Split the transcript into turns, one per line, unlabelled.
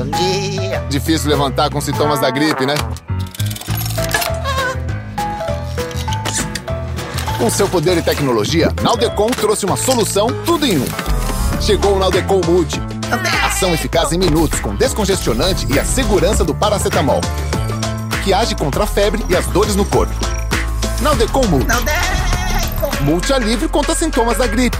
Bom dia.
Difícil levantar com sintomas da gripe, né? Com seu poder e tecnologia, Naldecon trouxe uma solução tudo em um. Chegou o Naldecon Multi. Ação eficaz em minutos com descongestionante e a segurança do paracetamol. Que age contra a febre e as dores no corpo. Naldecon Multi.
Naldecon.
Multi é alívio contra sintomas da gripe.